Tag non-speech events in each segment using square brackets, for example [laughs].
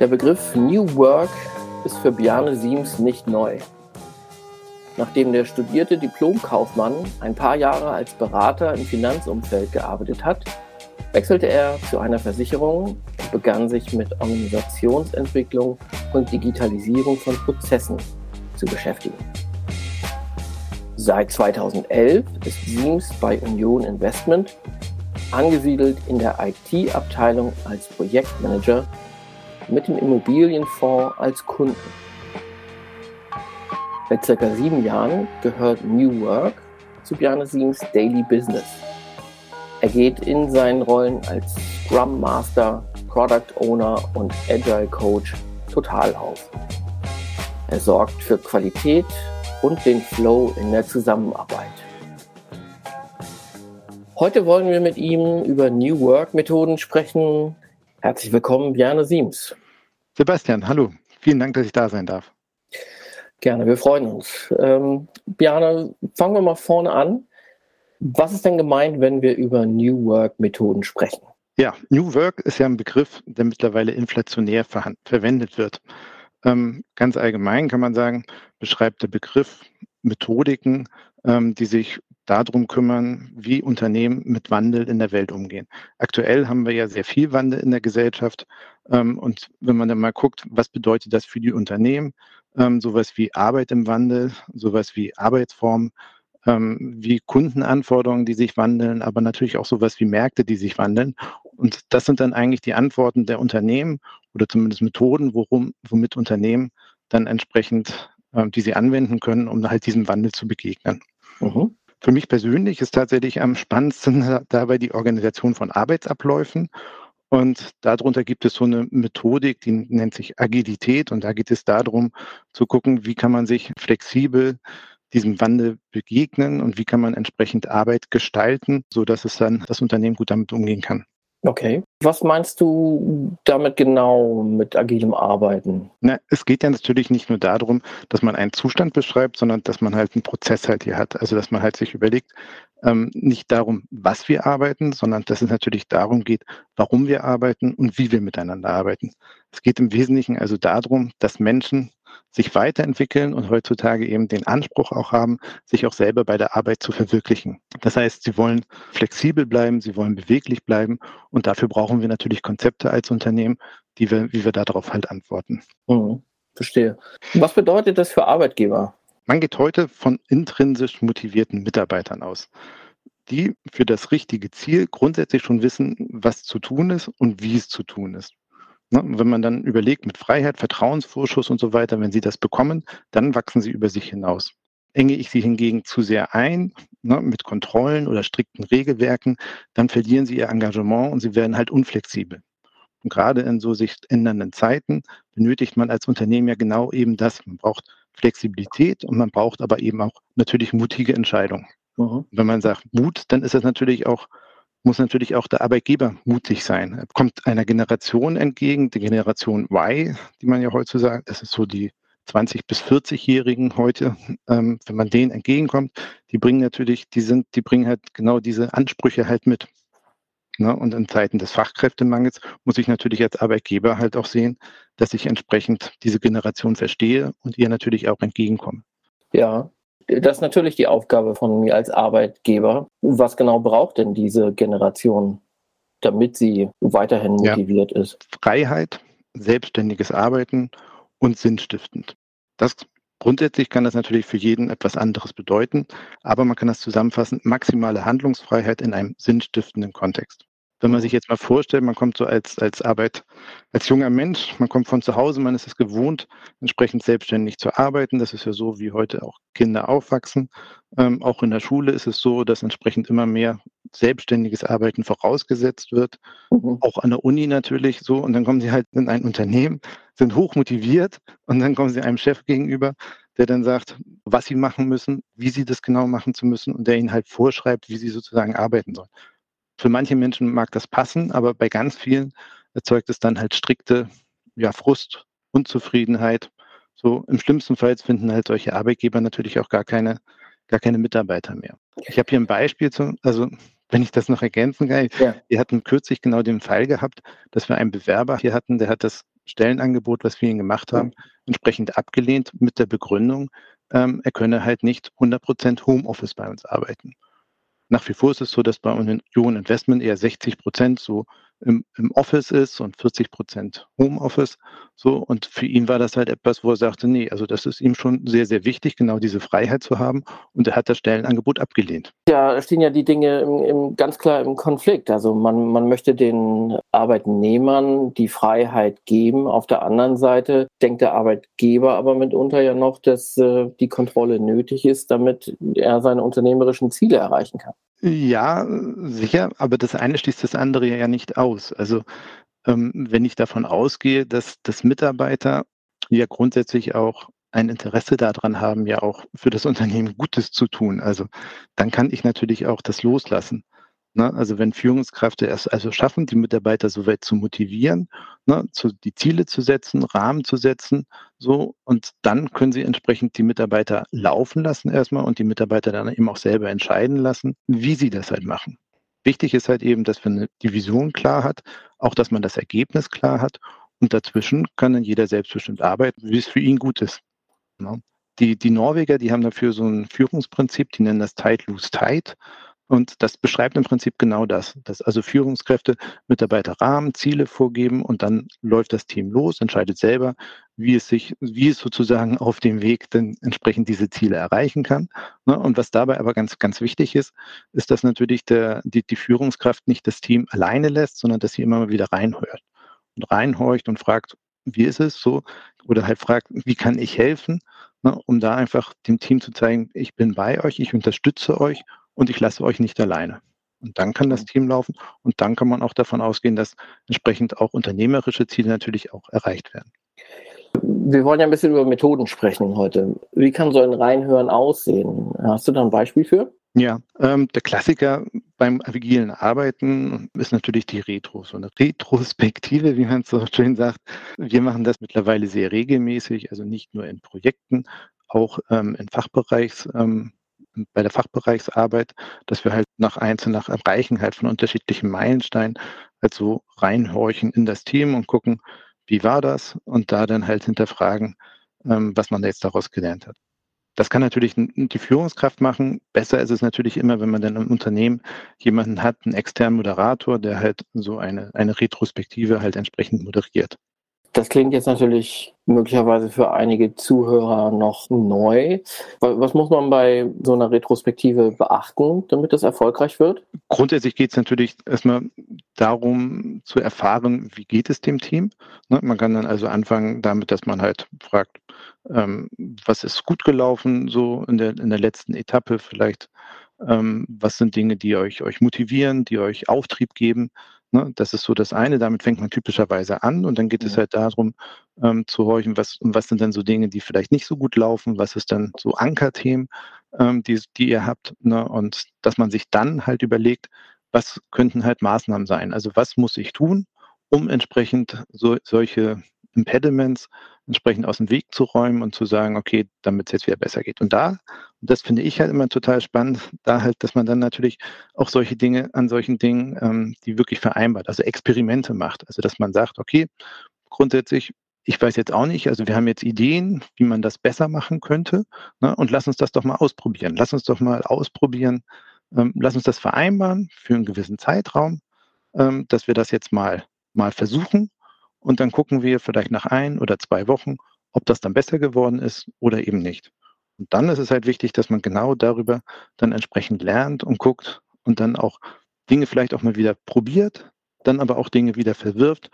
Der Begriff New Work ist für Bjarne Siems nicht neu. Nachdem der studierte Diplomkaufmann ein paar Jahre als Berater im Finanzumfeld gearbeitet hat, wechselte er zu einer Versicherung und begann sich mit Organisationsentwicklung und Digitalisierung von Prozessen zu beschäftigen. Seit 2011 ist Siems bei Union Investment angesiedelt in der IT-Abteilung als Projektmanager mit dem Immobilienfonds als Kunden. Seit circa sieben Jahren gehört New Work zu Bjarne Siems Daily Business. Er geht in seinen Rollen als Scrum Master, Product Owner und Agile Coach total auf. Er sorgt für Qualität und den Flow in der Zusammenarbeit. Heute wollen wir mit ihm über New Work Methoden sprechen. Herzlich willkommen, Bjarne Siems. Sebastian, hallo. Vielen Dank, dass ich da sein darf. Gerne, wir freuen uns. Ähm, Bjarne, fangen wir mal vorne an. Was ist denn gemeint, wenn wir über New Work-Methoden sprechen? Ja, New Work ist ja ein Begriff, der mittlerweile inflationär verwendet wird. Ähm, ganz allgemein kann man sagen, beschreibt der Begriff Methodiken, ähm, die sich darum kümmern, wie Unternehmen mit Wandel in der Welt umgehen. Aktuell haben wir ja sehr viel Wandel in der Gesellschaft. Ähm, und wenn man dann mal guckt, was bedeutet das für die Unternehmen, ähm, sowas wie Arbeit im Wandel, sowas wie Arbeitsformen, ähm, wie Kundenanforderungen, die sich wandeln, aber natürlich auch sowas wie Märkte, die sich wandeln. Und das sind dann eigentlich die Antworten der Unternehmen oder zumindest Methoden, worum, womit Unternehmen dann entsprechend, die sie anwenden können, um halt diesem Wandel zu begegnen. Mhm. Für mich persönlich ist tatsächlich am spannendsten dabei die Organisation von Arbeitsabläufen und darunter gibt es so eine Methodik, die nennt sich Agilität. Und da geht es darum zu gucken, wie kann man sich flexibel diesem Wandel begegnen und wie kann man entsprechend Arbeit gestalten, so dass es dann das Unternehmen gut damit umgehen kann. Okay. Was meinst du damit genau mit agilem Arbeiten? Na, es geht ja natürlich nicht nur darum, dass man einen Zustand beschreibt, sondern dass man halt einen Prozess halt hier hat. Also dass man halt sich überlegt, ähm, nicht darum, was wir arbeiten, sondern dass es natürlich darum geht, warum wir arbeiten und wie wir miteinander arbeiten. Es geht im Wesentlichen also darum, dass Menschen sich weiterentwickeln und heutzutage eben den Anspruch auch haben, sich auch selber bei der Arbeit zu verwirklichen. Das heißt, sie wollen flexibel bleiben, sie wollen beweglich bleiben und dafür brauchen wir natürlich Konzepte als Unternehmen, die wir, wie wir darauf halt antworten. Mhm, verstehe. Was bedeutet das für Arbeitgeber? Man geht heute von intrinsisch motivierten Mitarbeitern aus die für das richtige Ziel grundsätzlich schon wissen, was zu tun ist und wie es zu tun ist. Ne? Wenn man dann überlegt mit Freiheit, Vertrauensvorschuss und so weiter, wenn sie das bekommen, dann wachsen sie über sich hinaus. Enge ich sie hingegen zu sehr ein, ne, mit Kontrollen oder strikten Regelwerken, dann verlieren sie ihr Engagement und sie werden halt unflexibel. Und gerade in so sich ändernden Zeiten benötigt man als Unternehmen ja genau eben das. Man braucht Flexibilität und man braucht aber eben auch natürlich mutige Entscheidungen. Mhm. Wenn man sagt Mut, dann ist das natürlich auch muss natürlich auch der Arbeitgeber mutig sein. Er kommt einer Generation entgegen, die Generation Y, die man ja heutzutage, das ist so die 20 bis 40-Jährigen heute, ähm, wenn man denen entgegenkommt, die bringen natürlich, die sind, die bringen halt genau diese Ansprüche halt mit. Ne? Und in Zeiten des Fachkräftemangels muss ich natürlich als Arbeitgeber halt auch sehen, dass ich entsprechend diese Generation verstehe und ihr natürlich auch entgegenkomme. Ja, das ist natürlich die Aufgabe von mir als Arbeitgeber. Was genau braucht denn diese Generation, damit sie weiterhin motiviert ja. ist? Freiheit, selbstständiges Arbeiten und sinnstiftend. Das Grundsätzlich kann das natürlich für jeden etwas anderes bedeuten, aber man kann das zusammenfassen, maximale Handlungsfreiheit in einem sinnstiftenden Kontext. Wenn man sich jetzt mal vorstellt, man kommt so als, als Arbeit, als junger Mensch, man kommt von zu Hause, man ist es gewohnt, entsprechend selbstständig zu arbeiten. Das ist ja so, wie heute auch Kinder aufwachsen. Ähm, auch in der Schule ist es so, dass entsprechend immer mehr selbstständiges Arbeiten vorausgesetzt wird. Mhm. Auch an der Uni natürlich so. Und dann kommen sie halt in ein Unternehmen, sind hochmotiviert und dann kommen sie einem Chef gegenüber, der dann sagt, was sie machen müssen, wie sie das genau machen zu müssen und der ihnen halt vorschreibt, wie sie sozusagen arbeiten sollen. Für manche Menschen mag das passen, aber bei ganz vielen erzeugt es dann halt strikte ja, Frust, Unzufriedenheit. So im schlimmsten Fall finden halt solche Arbeitgeber natürlich auch gar keine, gar keine Mitarbeiter mehr. Ich habe hier ein Beispiel zu, also wenn ich das noch ergänzen kann, ja. wir hatten kürzlich genau den Fall gehabt, dass wir einen Bewerber hier hatten, der hat das Stellenangebot, was wir ihnen gemacht haben, entsprechend abgelehnt mit der Begründung, ähm, er könne halt nicht 100% Homeoffice bei uns arbeiten. Nach wie vor ist es so, dass bei Union Investment eher 60 Prozent so im, im Office ist und 40 Prozent Homeoffice. So, und für ihn war das halt etwas, wo er sagte, nee, also das ist ihm schon sehr, sehr wichtig, genau diese Freiheit zu haben. Und er hat das Stellenangebot abgelehnt. Ja, stehen ja die Dinge im, im, ganz klar im Konflikt. Also man, man möchte den Arbeitnehmern die Freiheit geben. Auf der anderen Seite denkt der Arbeitgeber aber mitunter ja noch, dass äh, die Kontrolle nötig ist, damit er seine unternehmerischen Ziele erreichen kann. Ja, sicher, aber das eine schließt das andere ja nicht aus. Also ähm, wenn ich davon ausgehe, dass, dass Mitarbeiter ja grundsätzlich auch ein Interesse daran haben, ja auch für das Unternehmen Gutes zu tun. Also dann kann ich natürlich auch das loslassen. Ne? Also wenn Führungskräfte es also schaffen, die Mitarbeiter so weit zu motivieren, ne? zu, die Ziele zu setzen, Rahmen zu setzen, so und dann können sie entsprechend die Mitarbeiter laufen lassen erstmal und die Mitarbeiter dann eben auch selber entscheiden lassen, wie sie das halt machen. Wichtig ist halt eben, dass man die Vision klar hat, auch dass man das Ergebnis klar hat und dazwischen kann dann jeder selbstbestimmt arbeiten, wie es für ihn gut ist. Ne? Die, die Norweger, die haben dafür so ein Führungsprinzip, die nennen das Tight Lose Tight. Und das beschreibt im Prinzip genau das, dass also Führungskräfte Mitarbeiter Rahmen, Ziele vorgeben und dann läuft das Team los, entscheidet selber, wie es sich, wie es sozusagen auf dem Weg dann entsprechend diese Ziele erreichen kann. Ne? Und was dabei aber ganz, ganz wichtig ist, ist, dass natürlich der, die, die Führungskraft nicht das Team alleine lässt, sondern dass sie immer mal wieder reinhört und reinhorcht und fragt, wie ist es so? Oder halt fragt, wie kann ich helfen? Ne? Um da einfach dem Team zu zeigen, ich bin bei euch, ich unterstütze euch und ich lasse euch nicht alleine. Und dann kann das Team laufen und dann kann man auch davon ausgehen, dass entsprechend auch unternehmerische Ziele natürlich auch erreicht werden. Wir wollen ja ein bisschen über Methoden sprechen heute. Wie kann so ein Reinhören aussehen? Hast du da ein Beispiel für? Ja, ähm, der Klassiker beim agilen Arbeiten ist natürlich die Retro, so eine Retrospektive, wie man so schön sagt. Wir machen das mittlerweile sehr regelmäßig, also nicht nur in Projekten, auch ähm, in Fachbereichs, ähm, bei der Fachbereichsarbeit, dass wir halt nach einzelnen, nach Erreichen halt von unterschiedlichen Meilensteinen halt so reinhorchen in das Team und gucken, wie war das und da dann halt hinterfragen, ähm, was man jetzt daraus gelernt hat. Das kann natürlich die Führungskraft machen. Besser ist es natürlich immer, wenn man dann im Unternehmen jemanden hat, einen externen Moderator, der halt so eine, eine Retrospektive halt entsprechend moderiert. Das klingt jetzt natürlich möglicherweise für einige Zuhörer noch neu. Was muss man bei so einer Retrospektive beachten, damit das erfolgreich wird? Grundsätzlich geht es natürlich erstmal darum zu erfahren, wie geht es dem Team. Ne, man kann dann also anfangen damit, dass man halt fragt, ähm, was ist gut gelaufen so in der, in der letzten Etappe vielleicht, ähm, was sind Dinge, die euch, euch motivieren, die euch Auftrieb geben. Ne, das ist so das eine, damit fängt man typischerweise an und dann geht ja. es halt darum, ähm, zu horchen, was, was sind denn so Dinge, die vielleicht nicht so gut laufen, was ist dann so Ankerthemen, ähm, die, die ihr habt ne, und dass man sich dann halt überlegt, was könnten halt Maßnahmen sein, also was muss ich tun, um entsprechend so, solche Impediments entsprechend aus dem Weg zu räumen und zu sagen, okay, damit es jetzt wieder besser geht. Und da, und das finde ich halt immer total spannend, da halt, dass man dann natürlich auch solche Dinge an solchen Dingen, ähm, die wirklich vereinbart, also Experimente macht. Also dass man sagt, okay, grundsätzlich, ich weiß jetzt auch nicht, also wir haben jetzt Ideen, wie man das besser machen könnte, ne, und lass uns das doch mal ausprobieren. Lass uns doch mal ausprobieren, ähm, lass uns das vereinbaren für einen gewissen Zeitraum, ähm, dass wir das jetzt mal mal versuchen und dann gucken wir vielleicht nach ein oder zwei Wochen, ob das dann besser geworden ist oder eben nicht. Und dann ist es halt wichtig, dass man genau darüber dann entsprechend lernt und guckt und dann auch Dinge vielleicht auch mal wieder probiert, dann aber auch Dinge wieder verwirft,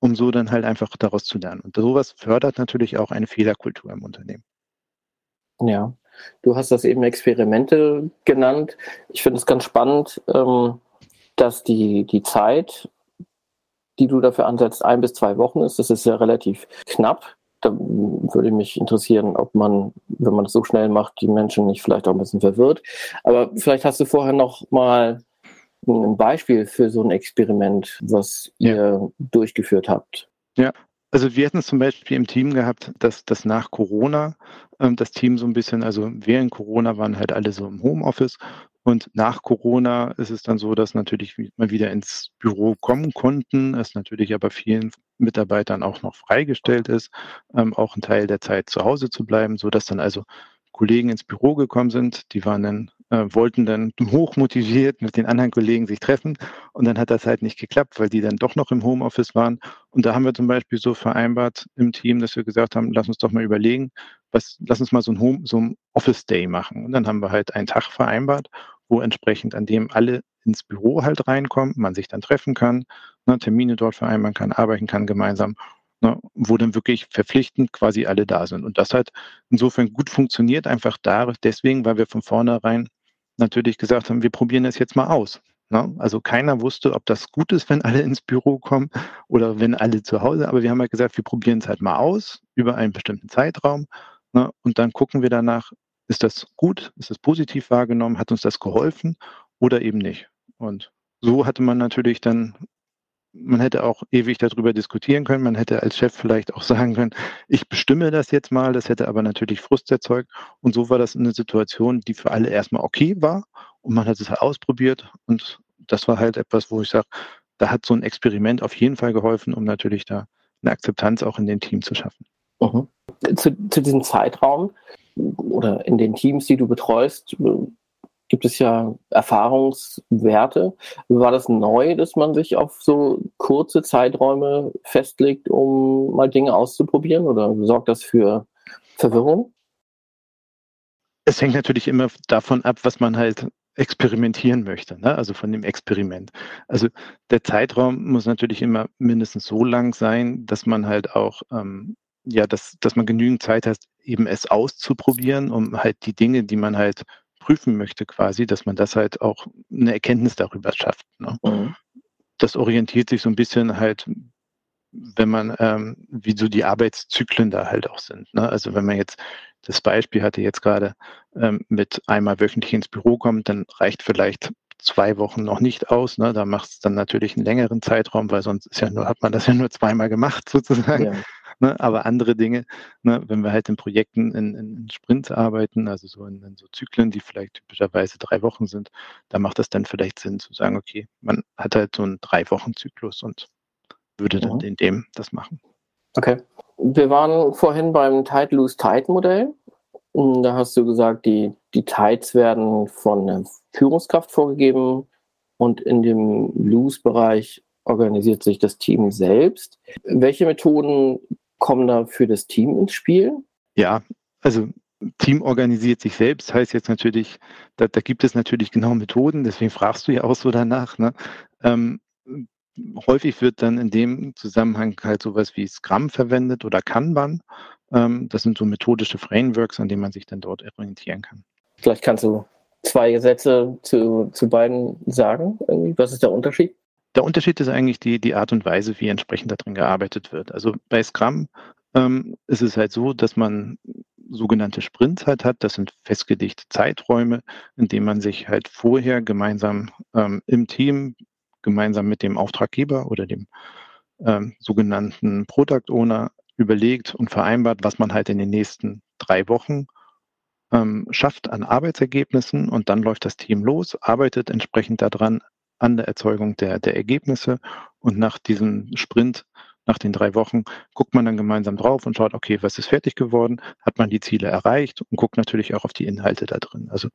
um so dann halt einfach daraus zu lernen. Und sowas fördert natürlich auch eine Fehlerkultur im Unternehmen. Ja, du hast das eben Experimente genannt. Ich finde es ganz spannend, ähm, dass die, die Zeit die du dafür ansetzt, ein bis zwei Wochen ist. Das ist ja relativ knapp. Da würde mich interessieren, ob man, wenn man das so schnell macht, die Menschen nicht vielleicht auch ein bisschen verwirrt. Aber vielleicht hast du vorher noch mal ein Beispiel für so ein Experiment, was ihr ja. durchgeführt habt. Ja, also wir hatten es zum Beispiel im Team gehabt, dass, dass nach Corona ähm, das Team so ein bisschen, also während Corona waren halt alle so im Homeoffice und nach Corona ist es dann so, dass natürlich mal wieder ins Büro kommen konnten, es natürlich aber vielen Mitarbeitern auch noch freigestellt ist, ähm, auch einen Teil der Zeit zu Hause zu bleiben, so dass dann also Kollegen ins Büro gekommen sind, die waren dann, äh, wollten dann [laughs] hochmotiviert mit den anderen Kollegen sich treffen und dann hat das halt nicht geklappt, weil die dann doch noch im Homeoffice waren. Und da haben wir zum Beispiel so vereinbart im Team, dass wir gesagt haben, lass uns doch mal überlegen, was, lass uns mal so ein Home, so ein Office Day machen. Und dann haben wir halt einen Tag vereinbart, wo entsprechend an dem alle ins Büro halt reinkommen, man sich dann treffen kann, ne, Termine dort vereinbaren kann, arbeiten kann gemeinsam ne, wo dann wirklich verpflichtend quasi alle da sind. Und das hat insofern gut funktioniert, einfach da, deswegen, weil wir von vornherein natürlich gesagt haben, wir probieren das jetzt mal aus. Ne? Also keiner wusste, ob das gut ist, wenn alle ins Büro kommen oder wenn alle zu Hause, aber wir haben halt gesagt, wir probieren es halt mal aus über einen bestimmten Zeitraum ne? und dann gucken wir danach, ist das gut, ist das positiv wahrgenommen, hat uns das geholfen oder eben nicht. Und so hatte man natürlich dann man hätte auch ewig darüber diskutieren können. Man hätte als Chef vielleicht auch [laughs] sagen können, ich bestimme das jetzt mal. Das hätte aber natürlich Frust erzeugt. Und so war das eine Situation, die für alle erstmal okay war. Und man hat es halt ausprobiert. Und das war halt etwas, wo ich sage, da hat so ein Experiment auf jeden Fall geholfen, um natürlich da eine Akzeptanz auch in den Team zu schaffen. Mhm. Zu, zu diesem Zeitraum oder in den Teams, die du betreust, gibt es ja Erfahrungswerte. War das neu, dass man sich auf so kurze Zeiträume festlegt, um mal Dinge auszuprobieren oder sorgt das für Verwirrung? Es hängt natürlich immer davon ab, was man halt experimentieren möchte, ne? also von dem Experiment. Also der Zeitraum muss natürlich immer mindestens so lang sein, dass man halt auch, ähm, ja, dass, dass man genügend Zeit hat, eben es auszuprobieren, um halt die Dinge, die man halt prüfen möchte, quasi, dass man das halt auch eine Erkenntnis darüber schafft. Ne? Mhm. Das orientiert sich so ein bisschen halt, wenn man, ähm, wie so die Arbeitszyklen da halt auch sind. Ne? Also wenn man jetzt das Beispiel hatte jetzt gerade ähm, mit einmal wöchentlich ins Büro kommt, dann reicht vielleicht zwei Wochen noch nicht aus. Ne? Da macht es dann natürlich einen längeren Zeitraum, weil sonst ist ja nur, hat man das ja nur zweimal gemacht [laughs] sozusagen. Ja. Ne? Aber andere Dinge, ne, wenn wir halt in Projekten in, in Sprints arbeiten, also so in, in, so Zyklen, die vielleicht typischerweise drei Wochen sind, da macht es dann vielleicht Sinn zu sagen, okay, man hat halt so einen Drei-Wochen-Zyklus und würde dann mhm. in dem das machen. Okay. Wir waren vorhin beim Tide-Lose-Tide-Modell. Da hast du gesagt, die, die Tides werden von der Führungskraft vorgegeben und in dem Lose-Bereich organisiert sich das Team selbst. Welche Methoden kommen da für das Team ins Spiel? Ja, also Team organisiert sich selbst, heißt jetzt natürlich, da, da gibt es natürlich genau Methoden, deswegen fragst du ja auch so danach. Ne? Ähm, häufig wird dann in dem Zusammenhang halt sowas wie Scrum verwendet oder Kanban. Ähm, das sind so methodische Frameworks, an denen man sich dann dort orientieren kann. Vielleicht kannst du zwei Sätze zu, zu beiden sagen. Irgendwie. Was ist der Unterschied? Der Unterschied ist eigentlich die, die Art und Weise, wie entsprechend darin gearbeitet wird. Also bei Scrum ähm, ist es halt so, dass man sogenannte Sprints halt hat. Das sind festgelegte Zeiträume, in denen man sich halt vorher gemeinsam ähm, im Team, gemeinsam mit dem Auftraggeber oder dem ähm, sogenannten Product Owner überlegt und vereinbart, was man halt in den nächsten drei Wochen ähm, schafft an Arbeitsergebnissen und dann läuft das Team los, arbeitet entsprechend daran, an der Erzeugung der, der Ergebnisse. Und nach diesem Sprint, nach den drei Wochen, guckt man dann gemeinsam drauf und schaut, okay, was ist fertig geworden? Hat man die Ziele erreicht? Und guckt natürlich auch auf die Inhalte da drin. Also,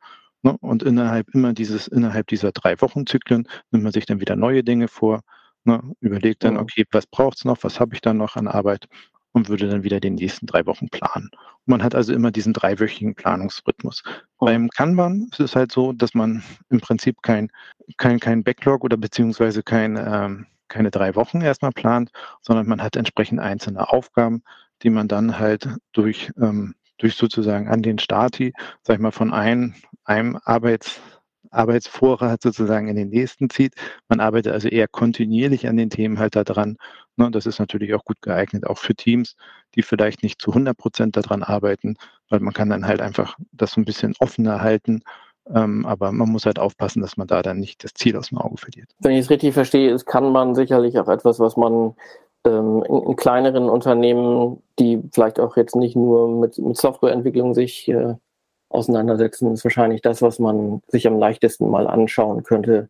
ne, und innerhalb immer dieses, innerhalb dieser drei Wochen Zyklen nimmt man sich dann wieder neue Dinge vor, ne, überlegt dann, okay, was braucht es noch? Was habe ich dann noch an Arbeit? und würde dann wieder den nächsten drei Wochen planen. Und man hat also immer diesen dreiwöchigen Planungsrhythmus. Oh. Beim Kanban ist es halt so, dass man im Prinzip kein, kein, kein Backlog oder beziehungsweise kein, ähm, keine drei Wochen erstmal plant, sondern man hat entsprechend einzelne Aufgaben, die man dann halt durch, ähm, durch sozusagen an den Stati, sag ich mal, von ein, einem Arbeits, Arbeitsvorrat sozusagen in den nächsten zieht. Man arbeitet also eher kontinuierlich an den Themen halt daran. Ne, das ist natürlich auch gut geeignet, auch für Teams, die vielleicht nicht zu 100 Prozent daran arbeiten, weil man kann dann halt einfach das so ein bisschen offener halten. Ähm, aber man muss halt aufpassen, dass man da dann nicht das Ziel aus dem Auge verliert. Wenn ich es richtig verstehe, ist kann man sicherlich auch etwas, was man ähm, in, in, kleineren Unternehmen, die vielleicht auch jetzt nicht nur mit, mit Softwareentwicklung sich äh, auseinandersetzen, ist wahrscheinlich das, was man sich am leichtesten mal anschauen könnte,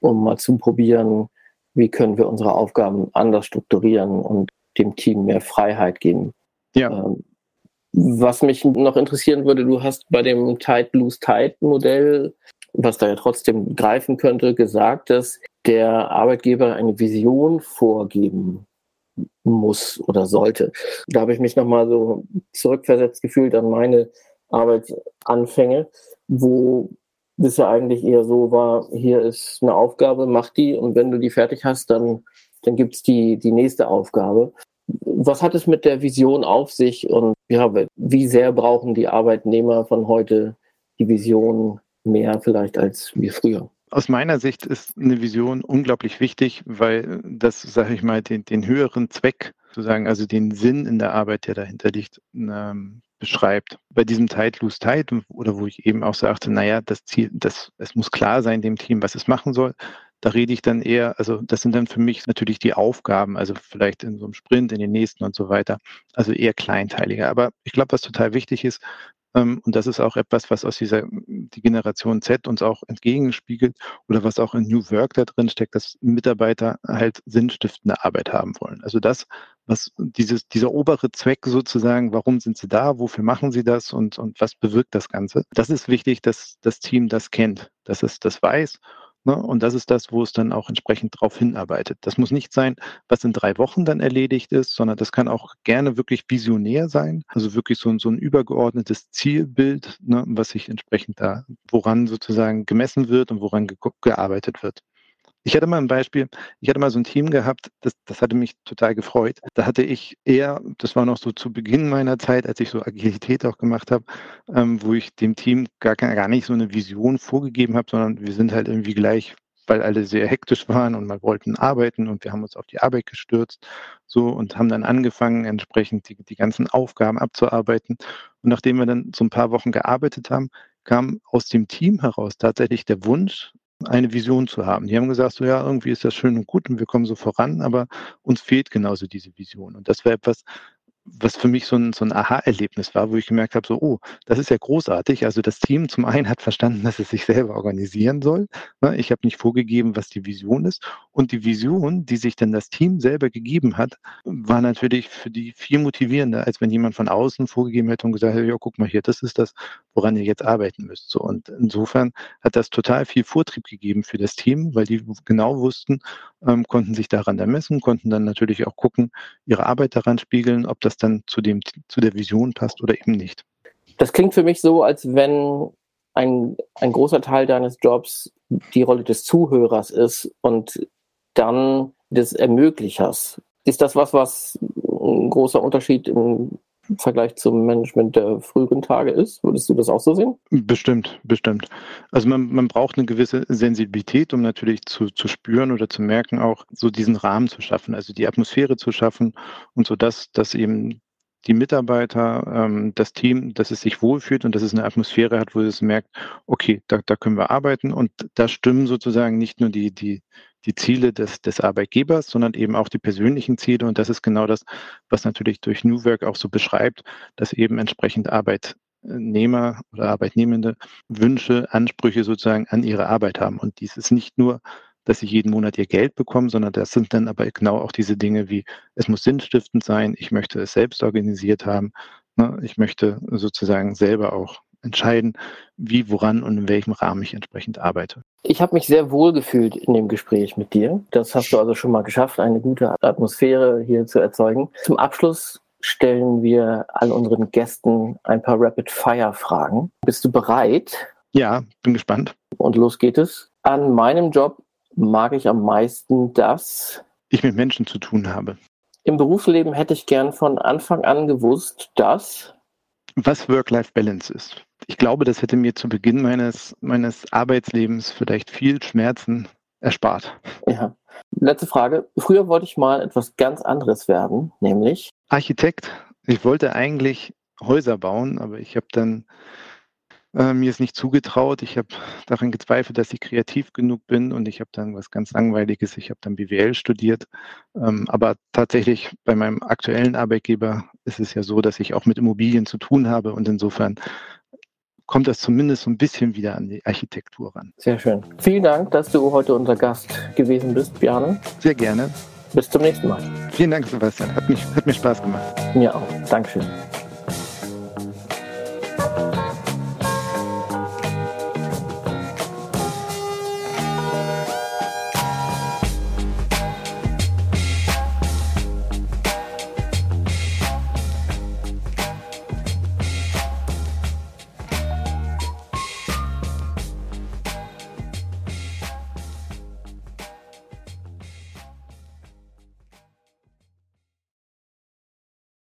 um mal zu probieren, wie können wir unsere Aufgaben anders strukturieren und dem Team mehr Freiheit geben. Ja. Ähm, was mich noch interessieren würde, du hast bei dem Tide Lose Tide Modell, was da ja trotzdem greifen könnte, gesagt, dass der Arbeitgeber eine Vision vorgeben muss oder sollte. Da habe ich mich nochmal so zurückversetzt gefühlt an meine Arbeitsanfänge, wo das ja eigentlich eher so war, hier ist eine Aufgabe, mach die und wenn du die fertig hast, dann, dann gibt es die, die nächste Aufgabe. Was hat es mit der Vision auf sich und ja, wie sehr brauchen die Arbeitnehmer von heute die Vision mehr vielleicht als wie früher? Aus meiner Sicht ist eine Vision unglaublich wichtig, weil das, sage ich mal, den, den höheren Zweck, sozusagen, also den Sinn in der Arbeit, der dahinter liegt, ähm, beschreibt. Bei diesem Tight Lose Tight, oder wo ich eben auch sagte, naja, das Ziel, das, es muss klar sein dem Team, was es machen soll. Da rede ich dann eher, also das sind dann für mich natürlich die Aufgaben, also vielleicht in so einem Sprint, in den nächsten und so weiter, also eher kleinteiliger. Aber ich glaube, was total wichtig ist, ähm, und das ist auch etwas, was aus dieser die Generation Z uns auch entgegenspiegelt oder was auch in New Work da drin steckt, dass Mitarbeiter halt sinnstiftende Arbeit haben wollen. Also das, was dieses, dieser obere Zweck sozusagen, warum sind sie da, wofür machen sie das und, und was bewirkt das Ganze? Das ist wichtig, dass das Team das kennt, dass es das weiß Ne? Und das ist das, wo es dann auch entsprechend darauf hinarbeitet. Das muss nicht sein, was in drei Wochen dann erledigt ist, sondern das kann auch gerne wirklich visionär sein. Also wirklich so, so ein übergeordnetes Zielbild, ne, was sich entsprechend da, woran sozusagen gemessen wird und woran ge gearbeitet wird. Ich hatte mal ein Beispiel, ich hatte mal so ein Team gehabt, das, das hatte mich total gefreut. Da hatte ich eher, das war noch so zu Beginn meiner Zeit, als ich so Agilität auch gemacht habe, ähm, wo ich dem Team gar, gar nicht so eine Vision vorgegeben habe, sondern wir sind halt irgendwie gleich, weil alle sehr hektisch waren und mal wollten arbeiten und wir haben uns auf die Arbeit gestürzt so und haben dann angefangen, entsprechend die, die ganzen Aufgaben abzuarbeiten. Und nachdem wir dann so ein paar Wochen gearbeitet haben, kam aus dem Team heraus tatsächlich der Wunsch, eine Vision zu haben. Die haben gesagt, so ja, irgendwie ist das schön und gut und wir kommen so voran, aber uns fehlt genauso diese Vision. Und das wäre etwas, was für mich so ein, so ein Aha-Erlebnis war, wo ich gemerkt habe, so, oh, das ist ja großartig. Also das Team zum einen hat verstanden, dass es sich selber organisieren soll. Ne? Ich habe nicht vorgegeben, was die Vision ist. Und die Vision, die sich dann das Team selber gegeben hat, war natürlich für die viel motivierender, als wenn jemand von außen vorgegeben hätte und gesagt hätte, ja, guck mal hier, das ist das, woran ihr jetzt arbeiten müsst. So, und insofern hat das total viel Vortrieb gegeben für das Team, weil die genau wussten, ähm, konnten sich daran ermessen, konnten dann natürlich auch gucken, ihre Arbeit daran spiegeln, ob das dann zu, dem, zu der Vision passt oder eben nicht. Das klingt für mich so, als wenn ein, ein großer Teil deines Jobs die Rolle des Zuhörers ist und dann des Ermöglichers. Ist das was, was ein großer Unterschied im im Vergleich zum Management der früheren Tage ist. Würdest du das auch so sehen? Bestimmt, bestimmt. Also man, man braucht eine gewisse Sensibilität, um natürlich zu, zu spüren oder zu merken, auch so diesen Rahmen zu schaffen, also die Atmosphäre zu schaffen und so dass, dass eben die Mitarbeiter, ähm, das Team, dass es sich wohlfühlt und dass es eine Atmosphäre hat, wo es merkt, okay, da, da können wir arbeiten und da stimmen sozusagen nicht nur die, die, die Ziele des, des Arbeitgebers, sondern eben auch die persönlichen Ziele. Und das ist genau das, was natürlich durch New Work auch so beschreibt, dass eben entsprechend Arbeitnehmer oder Arbeitnehmende Wünsche, Ansprüche sozusagen an ihre Arbeit haben. Und dies ist nicht nur, dass sie jeden Monat ihr Geld bekommen, sondern das sind dann aber genau auch diese Dinge wie, es muss sinnstiftend sein, ich möchte es selbst organisiert haben, ne, ich möchte sozusagen selber auch entscheiden, wie, woran und in welchem Rahmen ich entsprechend arbeite. Ich habe mich sehr wohl gefühlt in dem Gespräch mit dir. Das hast du also schon mal geschafft, eine gute Atmosphäre hier zu erzeugen. Zum Abschluss stellen wir all unseren Gästen ein paar Rapid-Fire-Fragen. Bist du bereit? Ja, bin gespannt. Und los geht es. An meinem Job mag ich am meisten, dass ich mit Menschen zu tun habe. Im Berufsleben hätte ich gern von Anfang an gewusst, dass was Work-Life-Balance ist. Ich glaube, das hätte mir zu Beginn meines, meines Arbeitslebens vielleicht viel Schmerzen erspart. Ja. Letzte Frage. Früher wollte ich mal etwas ganz anderes werden, nämlich Architekt. Ich wollte eigentlich Häuser bauen, aber ich habe dann äh, mir es nicht zugetraut. Ich habe daran gezweifelt, dass ich kreativ genug bin und ich habe dann was ganz Langweiliges. Ich habe dann BWL studiert. Ähm, aber tatsächlich bei meinem aktuellen Arbeitgeber ist es ja so, dass ich auch mit Immobilien zu tun habe und insofern kommt das zumindest so ein bisschen wieder an die Architektur ran. Sehr schön. Vielen Dank, dass du heute unser Gast gewesen bist, Bjarne. Sehr gerne. Bis zum nächsten Mal. Vielen Dank, Sebastian. Hat, mich, hat mir Spaß gemacht. Mir auch. Dankeschön.